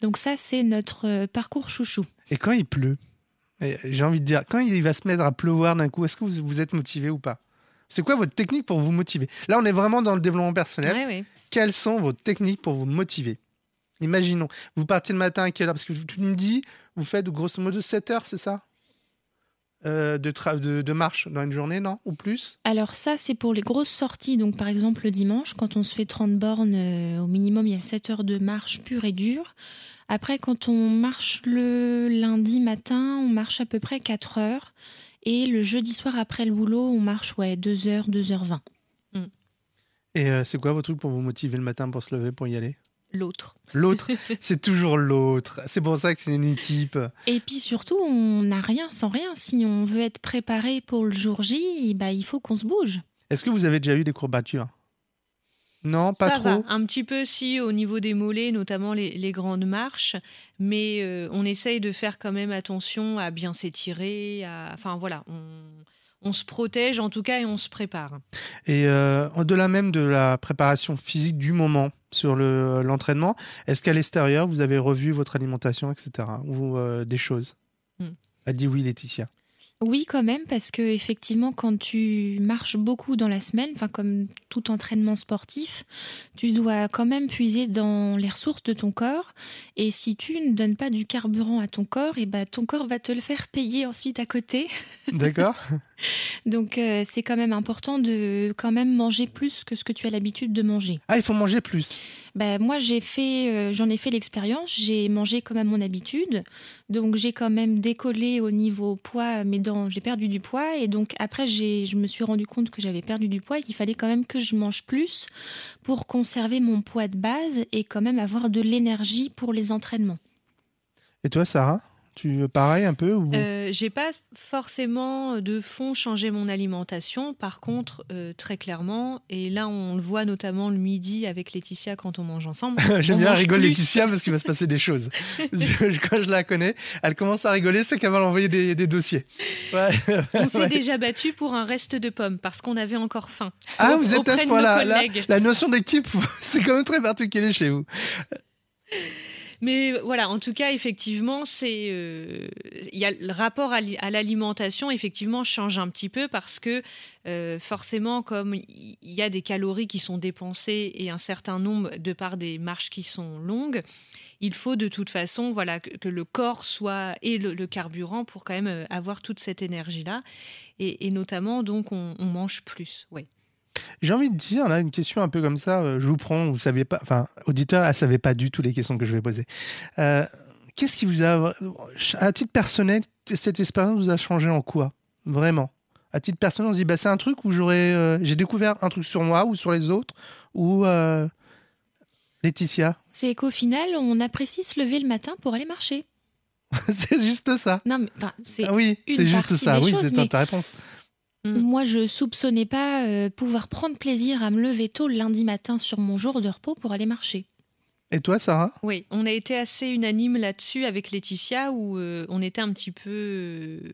Donc ça, c'est notre parcours chouchou. Et quand il pleut? J'ai envie de dire, quand il va se mettre à pleuvoir d'un coup, est-ce que vous, vous êtes motivé ou pas? C'est quoi votre technique pour vous motiver? Là, on est vraiment dans le développement personnel. Ouais, ouais. Quelles sont vos techniques pour vous motiver? Imaginons, vous partez le matin à quelle heure? Parce que tu me dis, vous faites grosso modo 7 heures, c'est ça? Euh, de, tra- de, de marche dans une journée, non? Ou plus? Alors ça, c'est pour les grosses sorties. Donc par exemple le dimanche, quand on se fait 30 bornes, euh, au minimum, il y a 7 heures de marche pure et dure. Après, quand on marche le lundi matin, on marche à peu près 4 heures. Et le jeudi soir, après le boulot, on marche ouais, 2 heures, 2h20. Et euh, c'est quoi votre truc pour vous motiver le matin pour se lever, pour y aller? L'autre. L'autre, c'est toujours l'autre. C'est pour ça que c'est une équipe. Et puis surtout, on n'a rien sans rien. Si on veut être préparé pour le jour J, bah, il faut qu'on se bouge. Est-ce que vous avez déjà eu des courbatures? Non, pas Ça trop. va, un petit peu si au niveau des mollets, notamment les, les grandes marches, mais euh, on essaye de faire quand même attention à bien s'étirer, à... enfin voilà, on, on se protège en tout cas et on se prépare. Et euh, au-delà même de la préparation physique du moment sur le- l'entraînement, est-ce qu'à l'extérieur, vous avez revu votre alimentation, etc. Ou euh, des choses? Hmm. A dit oui, Laetitia. Oui, quand même, parce que effectivement, quand tu marches beaucoup dans la semaine, enfin comme tout entraînement sportif, tu dois quand même puiser dans les ressources de ton corps. Et si tu ne donnes pas du carburant à ton corps, et ben ton corps va te le faire payer ensuite à côté. D'accord Donc euh, c'est quand même important de quand même manger plus que ce que tu as l'habitude de manger. Ah, il faut manger plus. Ben, moi, j'ai fait, euh, j'en ai fait l'expérience. J'ai mangé comme à mon habitude, donc j'ai quand même décollé au niveau poids, mes dents, j'ai perdu du poids, et donc après, j'ai, je me suis rendu compte que j'avais perdu du poids et qu'il fallait quand même que je mange plus pour conserver mon poids de base et quand même avoir de l'énergie pour les entraînements. Et toi, Sarah? Tu pareil un peu ou... Euh, j'ai pas forcément de fond changé mon alimentation. Par contre, euh, très clairement, et là on le voit notamment le midi avec Laetitia quand on mange ensemble. J'aime bien rigoler plus. Laetitia parce qu'il va se passer des choses. Je- Quand je la connais, elle commence à rigoler, c'est qu'elle va envoyer des, des dossiers. Ouais. On s'est Ouais. déjà battu pour un reste de pommes parce qu'on avait encore faim. Ah, vous êtes à ce point-là. la notion d'équipe, c'est quand même très particulier chez vous. Mais voilà, en tout cas, effectivement, c'est euh, le rapport à l'i- à l'alimentation effectivement change un petit peu parce que euh, forcément, comme il y a des calories qui sont dépensées et un certain nombre de par des marches qui sont longues, il faut de toute façon voilà que, le corps soit et le, carburant pour quand même euh, avoir toute cette énergie là et, et notamment donc on, on mange plus. Oui. J'ai envie de dire, là, une question un peu comme ça, euh, je vous prends, vous savez pas, enfin, auditeur, elle savait pas du tout les questions que je vais poser. Euh, Qu'est-ce qui vous a, à titre personnel, cette expérience vous a changé en quoi? Vraiment? À titre personnel, on se dit, bah, c'est un truc où j'aurais, euh, j'ai découvert un truc sur moi ou sur les autres, ou euh, Laetitia? C'est qu'au final, on apprécie se lever le matin pour aller marcher. C'est juste ça. Non, mais enfin, c'est Ah oui, c'est juste ça. Oui, c'est ta réponse. Moi, je soupçonnais pas euh, pouvoir prendre plaisir à me lever tôt le lundi matin sur mon jour de repos pour aller marcher. Et toi, Sarah? Oui, on a été assez unanime là-dessus avec Laetitia où euh, on était un petit peu euh, euh,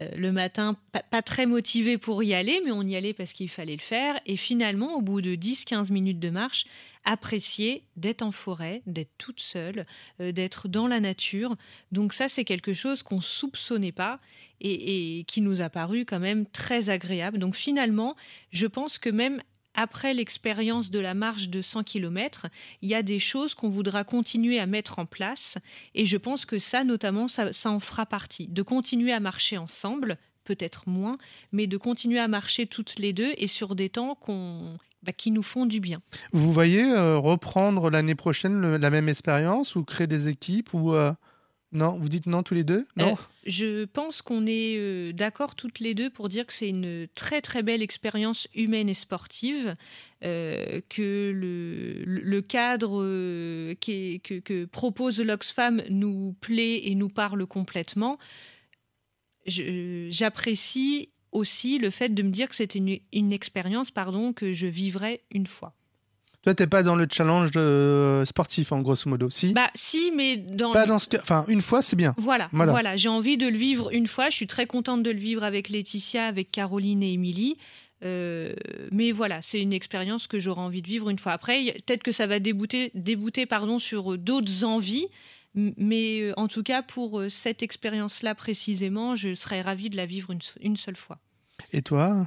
le matin pas, très motivé pour y aller, mais on y allait parce qu'il fallait le faire. Et finalement, au bout de 10-15 minutes de marche, apprécier d'être en forêt, d'être toute seule, euh, d'être dans la nature. Donc ça, c'est quelque chose qu'on soupçonnait pas et qui nous a paru quand même très agréable. Donc finalement, je pense que même après l'expérience de la marche de 100 km, il y a des choses qu'on voudra continuer à mettre en place. Et je pense que ça, notamment, ça, ça en fera partie. De continuer à marcher ensemble, peut-être moins, mais de continuer à marcher toutes les deux et sur des temps qu'on, bah, qui nous font du bien. Vous voyez euh, reprendre l'année prochaine le- la même expérience ou créer des équipes ou euh, non Vous dites non tous les deux? Non? Euh, je pense qu'on est euh, d'accord toutes les deux pour dire que c'est une très très belle expérience humaine et sportive, euh, que le, cadre euh, que, propose l'Oxfam nous plaît et nous parle complètement. J'apprécie aussi le fait de me dire que c'est une, une expérience pardon, que je vivrai une fois. Toi, t'es pas dans le challenge euh, sportif, en grosso modo, si Bah si, mais dans Pas dans ce. Enfin, une fois, c'est bien. Voilà, voilà. J'ai envie de le vivre une fois. Je suis très contente de le vivre avec Laetitia, avec Caroline et Émilie. Euh, mais voilà, c'est une expérience que j'aurais envie de vivre une fois. Après, peut-être que ça va débouter, débouter pardon, sur euh, d'autres envies. Mais en tout cas, pour cette expérience-là précisément, je serais ravie de la vivre une seule fois. Et toi?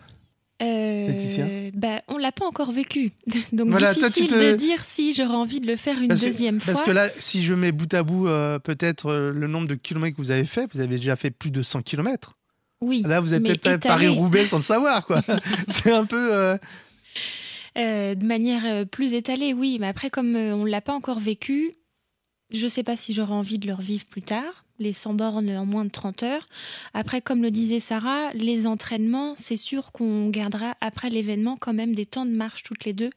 Euh, Laetitia bah, on l'a pas encore vécu, donc Voilà, toi, difficile te- de dire si j'aurais envie de le faire une parce que, deuxième parce fois. que là, si je mets bout à bout euh, peut-être euh, le nombre de kilomètres que vous avez fait, vous avez déjà fait plus de 100 kilomètres. oui, Là, vous êtes peut-être Paris-Roubaix sans le savoir, quoi. c'est un peu. euh, de manière plus étalée, oui. Mais après, comme on l'a pas encore vécu, je sais pas si j'aurais envie de le revivre plus tard. Les 100 bornes en moins de 30 heures. Après, comme le disait Sarah, les entraînements, c'est sûr qu'on gardera après l'événement quand même des temps de marche toutes les deux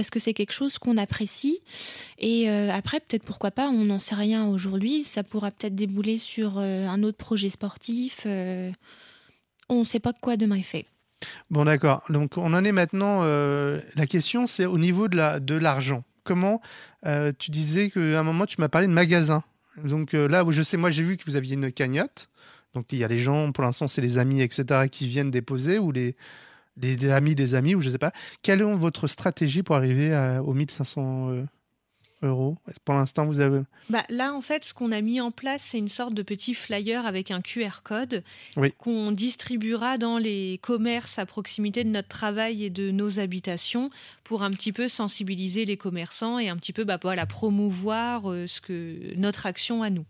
parce que c'est quelque chose qu'on apprécie. Et euh, après, peut-être pourquoi pas, on n'en sait rien aujourd'hui. Ça pourra peut-être débouler sur euh, un autre projet sportif. euh, on ne sait pas quoi demain est fait. Bon, d'accord. Donc, on en est maintenant. la question, c'est au niveau de la de l'argent. Comment tu disais qu'à un moment, tu m'as parlé de magasin. Donc euh, là, je sais, moi, j'ai vu que vous aviez une cagnotte. Donc, il y a les gens, pour l'instant, c'est les amis, etc., qui viennent déposer ou les, amis des amis, ou je sais pas. Quelle est votre stratégie pour arriver à, aux 1500 euh, euros Pour l'instant, vous avez. Bah, là, en fait, ce qu'on a mis en place, c'est une sorte de petit flyer avec un QR code Oui. qu'on distribuera dans les commerces à proximité de notre travail et de nos habitations pour un petit peu sensibiliser les commerçants et un petit peu bah, voilà, promouvoir euh, ce que, notre action à nous.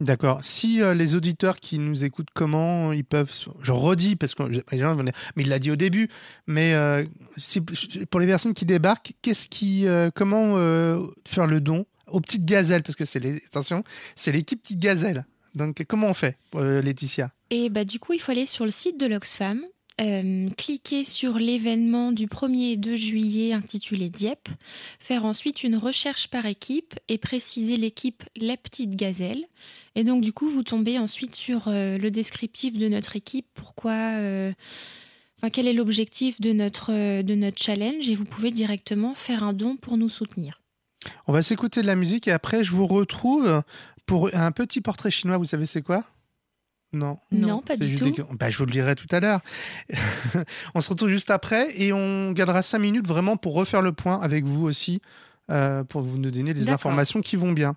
D'accord. Si euh, les auditeurs qui nous écoutent, comment ils peuvent. Je redis, parce que les gens vont dire, mais il l'a dit au début, mais euh, si- pour les personnes qui débarquent, qu'est-ce qui, euh, comment faire le don aux petites gazelles? Parce que c'est les, attention, c'est l'équipe Petite Gazelle. Donc comment on fait, Laetitia? Et bah, du coup, il faut aller sur le site de l'Oxfam, euh, cliquer sur l'événement du 1er et 2 juillet intitulé Dieppe, faire ensuite une recherche par équipe et préciser l'équipe La Petite Gazelle. Et donc, du coup, vous tombez ensuite sur euh, le descriptif de notre équipe, pourquoi. euh, quel est l'objectif de notre, euh, de notre challenge? Et vous pouvez directement faire un don pour nous soutenir. On va s'écouter de la musique et après je vous retrouve pour un petit portrait chinois. Vous savez c'est quoi? Non. Non, pas du juste tout. des- Bah, je vous le dirai tout à l'heure. on se retrouve juste après et on gardera cinq minutes vraiment pour refaire le point avec vous aussi euh, pour vous nous donner des informations qui vont bien.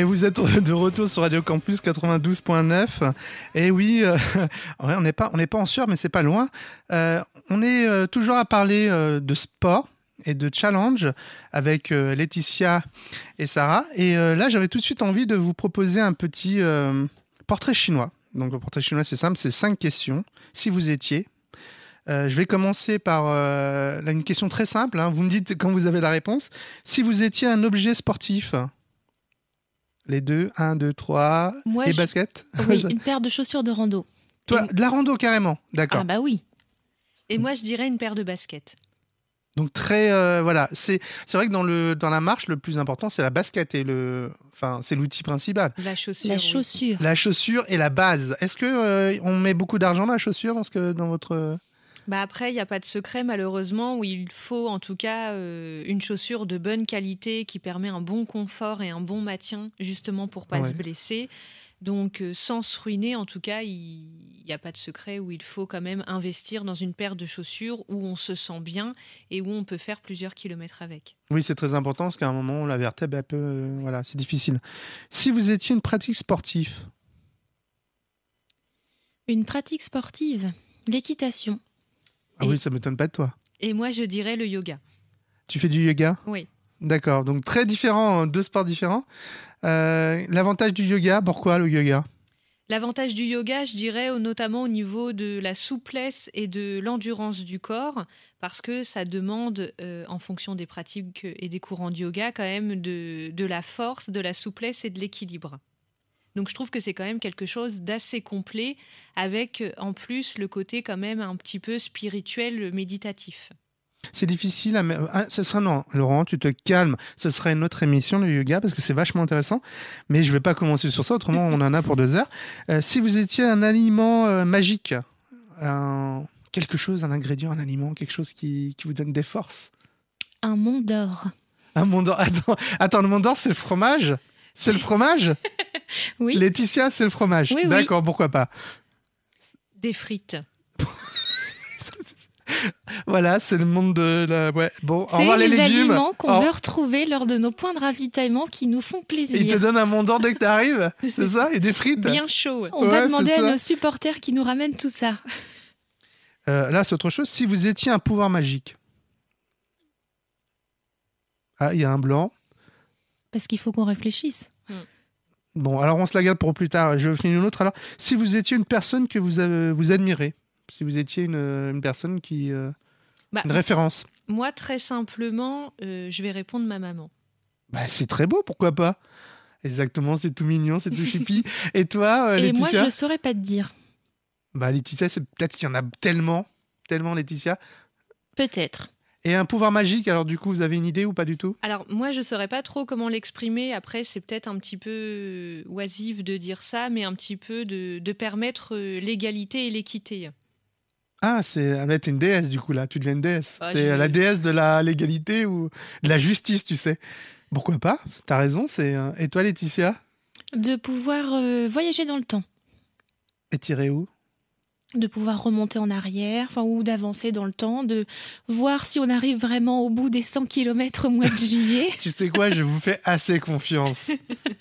Et vous êtes de retour sur Radio Campus 92.9. Et oui, euh, on n'est pas, pas en sueur, mais c'est pas loin. Euh, on est euh, toujours à parler de sport et de challenge avec Laetitia et Sarah. Et là, j'avais tout de suite envie de vous proposer un petit portrait chinois. Donc, le portrait chinois, c'est simple, c'est cinq questions. Si vous étiez, je vais commencer par une question très simple. hein. Vous me dites quand vous avez la réponse. Si vous étiez un objet sportif, les deux, un, deux, trois, Moi, et je- basket. Oui, une paire de chaussures de rando. Toi, de la rando carrément, d'accord. Ah bah oui. Et moi, je dirais une paire de baskets. Donc très euh, voilà, c'est c'est vrai que dans le dans la marche le plus important c'est la basket et le enfin c'est l'outil principal. La chaussure. La oui. chaussure. La chaussure est la base. Est-ce que euh, on met beaucoup d'argent dans la chaussure dans ce que dans votre Bah après, il n'y a pas de secret malheureusement où il faut en tout cas euh, une chaussure de bonne qualité qui permet un bon confort et un bon maintien justement pour pas Ouais. se blesser. Donc, euh, sans se ruiner, en tout cas, il n'y a pas de secret où il faut quand même investir dans une paire de chaussures où on se sent bien et où on peut faire plusieurs kilomètres avec. Oui, c'est très important parce qu'à un moment, la vertèbre, elle peut, euh, voilà, c'est difficile. Si vous étiez une pratique sportive, Une pratique sportive, l'équitation. Ah oui, ça m'étonne pas de toi. Et moi, je dirais le yoga. Tu fais du yoga? Oui. D'accord, donc très différent, deux sports différents. Euh, L'avantage du yoga, pourquoi le yoga? L'avantage du yoga, je dirais, notamment au niveau de la souplesse et de l'endurance du corps, parce que ça demande, euh, en fonction des pratiques et des courants de yoga, quand même de, de la force, de la souplesse et de l'équilibre. Donc je trouve que c'est quand même quelque chose d'assez complet, avec euh, en plus le côté quand même un petit peu spirituel, méditatif. C'est difficile à... Ah, ce sera non, Laurent, tu te calmes. Ce sera une autre émission, le yoga, parce que c'est vachement intéressant. Mais je vais pas commencer sur ça, autrement on en a pour deux heures. Euh, si vous étiez un aliment euh, magique, un- quelque chose, un ingrédient, un aliment, quelque chose qui, qui vous donne des forces. Un mont d'or. Un Mont d'Or. Attends, attends, le Mont d'Or, c'est le fromage? C'est le fromage Oui. Laetitia, c'est le fromage. Oui, oui. D'accord, pourquoi pas. Des frites. Voilà, c'est le monde de la. Ouais. Bon, au revoir les, les, légumes. aliments qu'on veut retrouver lors de nos points de ravitaillement qui nous font plaisir. Il te donne un d'Or dès que t'arrives, c'est ça Et des frites Bien chaud. On va demander à nos supporters qui nous ramènent tout ça. Euh, là, c'est autre chose. Si vous étiez un pouvoir magique. Ah, il y a un blanc. Parce qu'il faut qu'on réfléchisse. Bon, alors on se la garde pour plus tard. Je finis une autre. Alors, si vous étiez une personne que vous, avez- vous admirez, si vous étiez une, une personne qui. euh, Bah, une référence. Moi, très simplement, euh, je vais répondre ma maman. Bah, c'est très beau, pourquoi pas? Exactement, c'est tout mignon, c'est tout choupi. Et toi, euh, Et moi, je saurais pas te dire. Bah, Laetitia, c'est peut-être qu'il y en a tellement, tellement, Laetitia. Peut-être. Et un pouvoir magique, alors du coup, vous avez une idée ou pas du tout? Alors moi, je saurais pas trop comment l'exprimer. Après, c'est peut-être un petit peu euh, oisif de dire ça, mais un petit peu de, de permettre euh, l'égalité et l'équité. Ah, c'est une déesse du coup là, tu deviens une déesse. Ah, c'est la déesse de la légalité ou de la justice, tu sais. Pourquoi pas? T'as raison. C'est et toi, Laetitia? De pouvoir euh, voyager dans le temps. Et tiré où? De pouvoir remonter en arrière, enfin, ou d'avancer dans le temps, de voir si on arrive vraiment au bout des 100 km au mois de juillet. Tu sais quoi Je vous fais assez confiance.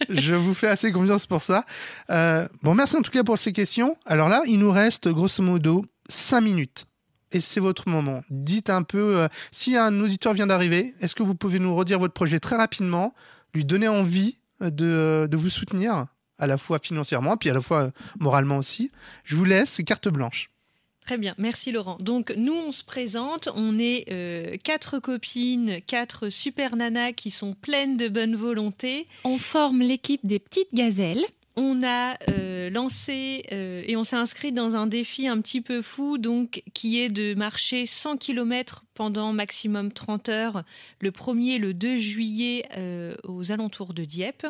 Je vous fais assez confiance pour ça. Euh, bon, merci en tout cas pour ces questions. Alors là, il nous reste grosso modo 5 minutes. Et c'est votre moment. Dites un peu, euh, si un auditeur vient d'arriver, est-ce que vous pouvez nous redire votre projet très rapidement, lui donner envie euh, de, de vous soutenir, à la fois financièrement, puis à la fois euh, moralement aussi Je vous laisse carte blanche. Très bien, merci Laurent. Donc nous, on se présente, on est euh, quatre copines, quatre super nanas qui sont pleines de bonne volonté. On forme l'équipe des petites gazelles. On a euh, lancé euh, et on s'est inscrit dans un défi un petit peu fou, donc qui est de marcher 100 km pendant maximum 30 heures, le 1er et le 2 juillet euh, aux alentours de Dieppe.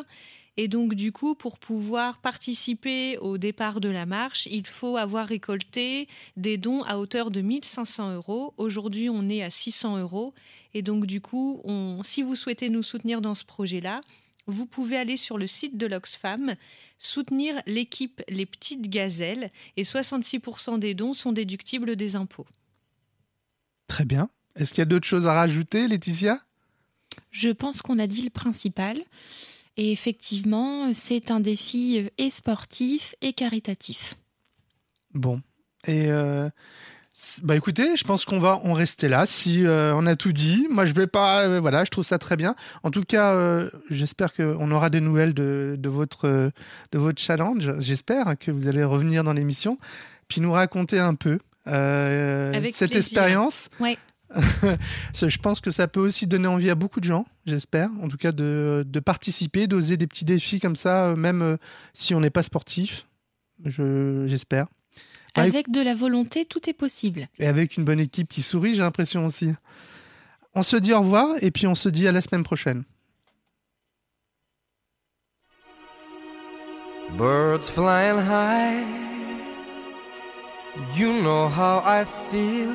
Et donc, du coup, pour pouvoir participer au départ de la marche, il faut avoir récolté des dons à hauteur de 1500 euros. Aujourd'hui, on est à 600 euros. Et donc, du coup, on, si vous souhaitez nous soutenir dans ce projet-là, vous pouvez aller sur le site de l'Oxfam, soutenir l'équipe Les Petites Gazelles, et 66% des dons sont déductibles des impôts. Très bien. Est-ce qu'il y a d'autres choses à rajouter, Laetitia? Je pense qu'on a dit le principal. Et effectivement, c'est un défi euh, et sportif et caritatif. Bon. Et euh, bah écoutez, je pense qu'on va en rester là. Si euh, on a tout dit, moi je vais pas. euh, voilà, je trouve ça très bien. En tout cas, euh, j'espère qu'on aura des nouvelles de, de votre de votre challenge. J'espère que vous allez revenir dans l'émission, puis nous raconter un peu cette plaisir. expérience. Ouais. Je pense que ça peut aussi donner envie à beaucoup de gens, j'espère, en tout cas de, de participer, d'oser des petits défis comme ça, euh, même euh, si on n'est pas sportif. Je, j'espère. Bah, Avec de la volonté, tout est possible. et avec une bonne équipe qui sourit, j'ai l'impression aussi. On se dit au revoir et puis on se dit à la semaine prochaine. Birds flying high, you know how I feel.